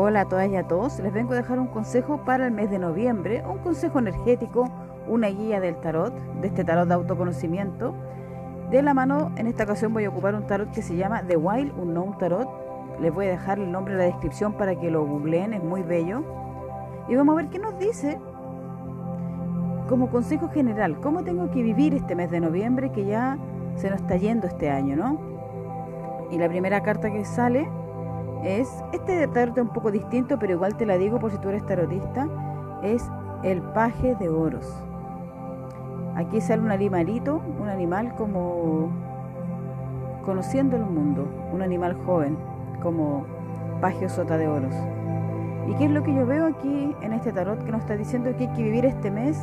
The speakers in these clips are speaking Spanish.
Hola a todas y a todos, les vengo a dejar un consejo para el mes de noviembre, un consejo energético, una guía del tarot, de este tarot de autoconocimiento. De la mano, en esta ocasión voy a ocupar un tarot que se llama The Wild Unknown Tarot. Les voy a dejar el nombre en la descripción para que lo googleen, es muy bello. Y vamos a ver qué nos dice como consejo general, cómo tengo que vivir este mes de noviembre que ya se nos está yendo este año, ¿no? Y la primera carta que sale es, este tarot un poco distinto, pero igual te la digo por si tú eres tarotista, es el paje de oros. Aquí sale un animalito, un animal como conociendo el mundo, un animal joven, como paje sota de oros. ¿Y qué es lo que yo veo aquí en este tarot que nos está diciendo que hay que vivir este mes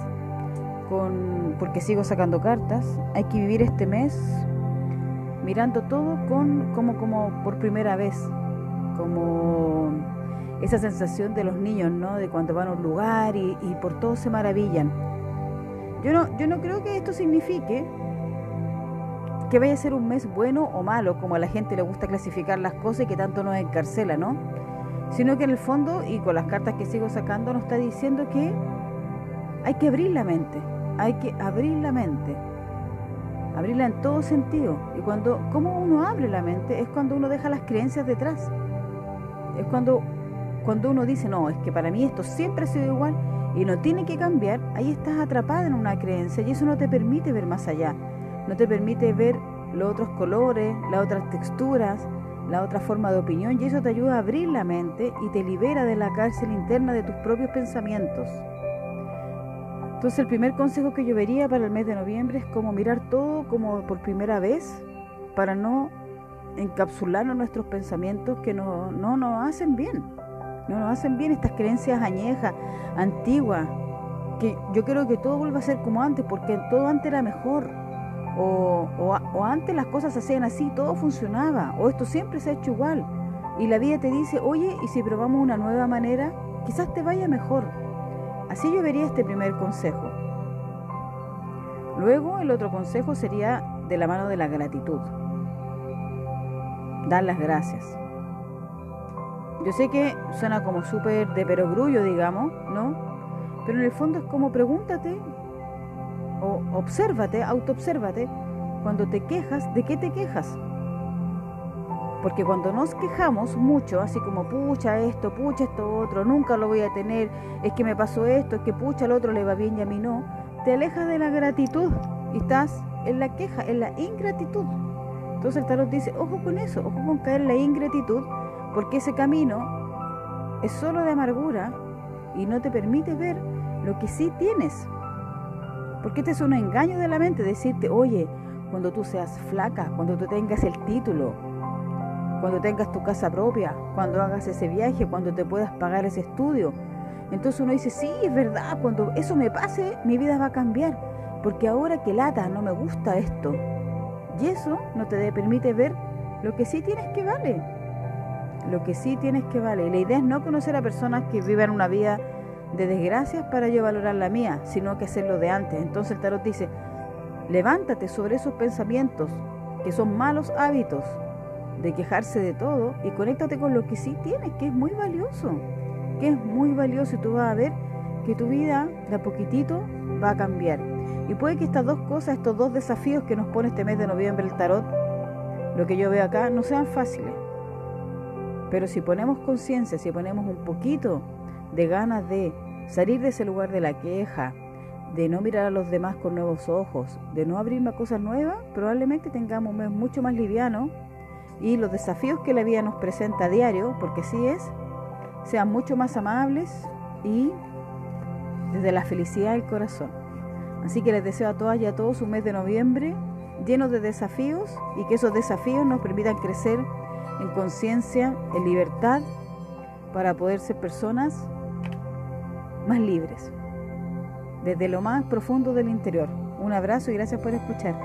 con, porque sigo sacando cartas, hay que vivir este mes mirando todo con, como, como por primera vez, como esa sensación de los niños, ¿no? De cuando van a un lugar y, y por todo se maravillan. Yo no, yo no creo que esto signifique que vaya a ser un mes bueno o malo, como a la gente le gusta clasificar las cosas y que tanto nos encarcela, ¿no? Sino que en el fondo, y con las cartas que sigo sacando, nos está diciendo que hay que abrir la mente, hay que abrir la mente, abrirla en todo sentido. Y cuando, ¿cómo uno abre la mente? Es cuando uno deja las creencias detrás. Es cuando, cuando uno dice, no, es que para mí esto siempre ha sido igual y no tiene que cambiar, ahí estás atrapada en una creencia y eso no te permite ver más allá, no te permite ver los otros colores, las otras texturas, la otra forma de opinión y eso te ayuda a abrir la mente y te libera de la cárcel interna de tus propios pensamientos. Entonces el primer consejo que yo vería para el mes de noviembre es como mirar todo como por primera vez para no encapsularnos nuestros pensamientos que no, no nos hacen bien. No nos hacen bien estas creencias añejas, antiguas, que yo creo que todo vuelva a ser como antes, porque todo antes era mejor. O, o, o antes las cosas se hacían así, todo funcionaba, o esto siempre se ha hecho igual. Y la vida te dice, oye, ¿y si probamos una nueva manera? Quizás te vaya mejor. Así yo vería este primer consejo. Luego el otro consejo sería de la mano de la gratitud. Dar las gracias. Yo sé que suena como súper de perogrullo, digamos, ¿no? Pero en el fondo es como pregúntate o obsérvate, autoobsérvate, cuando te quejas, ¿de qué te quejas? Porque cuando nos quejamos mucho, así como pucha esto, pucha esto otro, nunca lo voy a tener, es que me pasó esto, es que pucha al otro le va bien y a mí no, te alejas de la gratitud y estás en la queja, en la ingratitud. Entonces el tarot dice, ojo con eso, ojo con caer en la ingratitud, porque ese camino es solo de amargura y no te permite ver lo que sí tienes. Porque este es un engaño de la mente, decirte, oye, cuando tú seas flaca, cuando tú tengas el título, cuando tengas tu casa propia, cuando hagas ese viaje, cuando te puedas pagar ese estudio. Entonces uno dice, sí, es verdad, cuando eso me pase, mi vida va a cambiar, porque ahora que lata, no me gusta esto. Y eso no te permite ver lo que sí tienes que vale. Lo que sí tienes que vale. Y la idea es no conocer a personas que vivan una vida de desgracias para yo valorar la mía, sino que hacerlo de antes. Entonces el tarot dice, levántate sobre esos pensamientos que son malos hábitos, de quejarse de todo y conéctate con lo que sí tienes, que es muy valioso, que es muy valioso y tú vas a ver que tu vida de a poquitito va a cambiar. Y puede que estas dos cosas, estos dos desafíos que nos pone este mes de noviembre el tarot, lo que yo veo acá, no sean fáciles. Pero si ponemos conciencia, si ponemos un poquito de ganas de salir de ese lugar de la queja, de no mirar a los demás con nuevos ojos, de no abrirme a cosas nuevas, probablemente tengamos un mes mucho más liviano y los desafíos que la vida nos presenta a diario, porque así es, sean mucho más amables y desde la felicidad del corazón. Así que les deseo a todas y a todos un mes de noviembre lleno de desafíos y que esos desafíos nos permitan crecer en conciencia, en libertad, para poder ser personas más libres, desde lo más profundo del interior. Un abrazo y gracias por escuchar.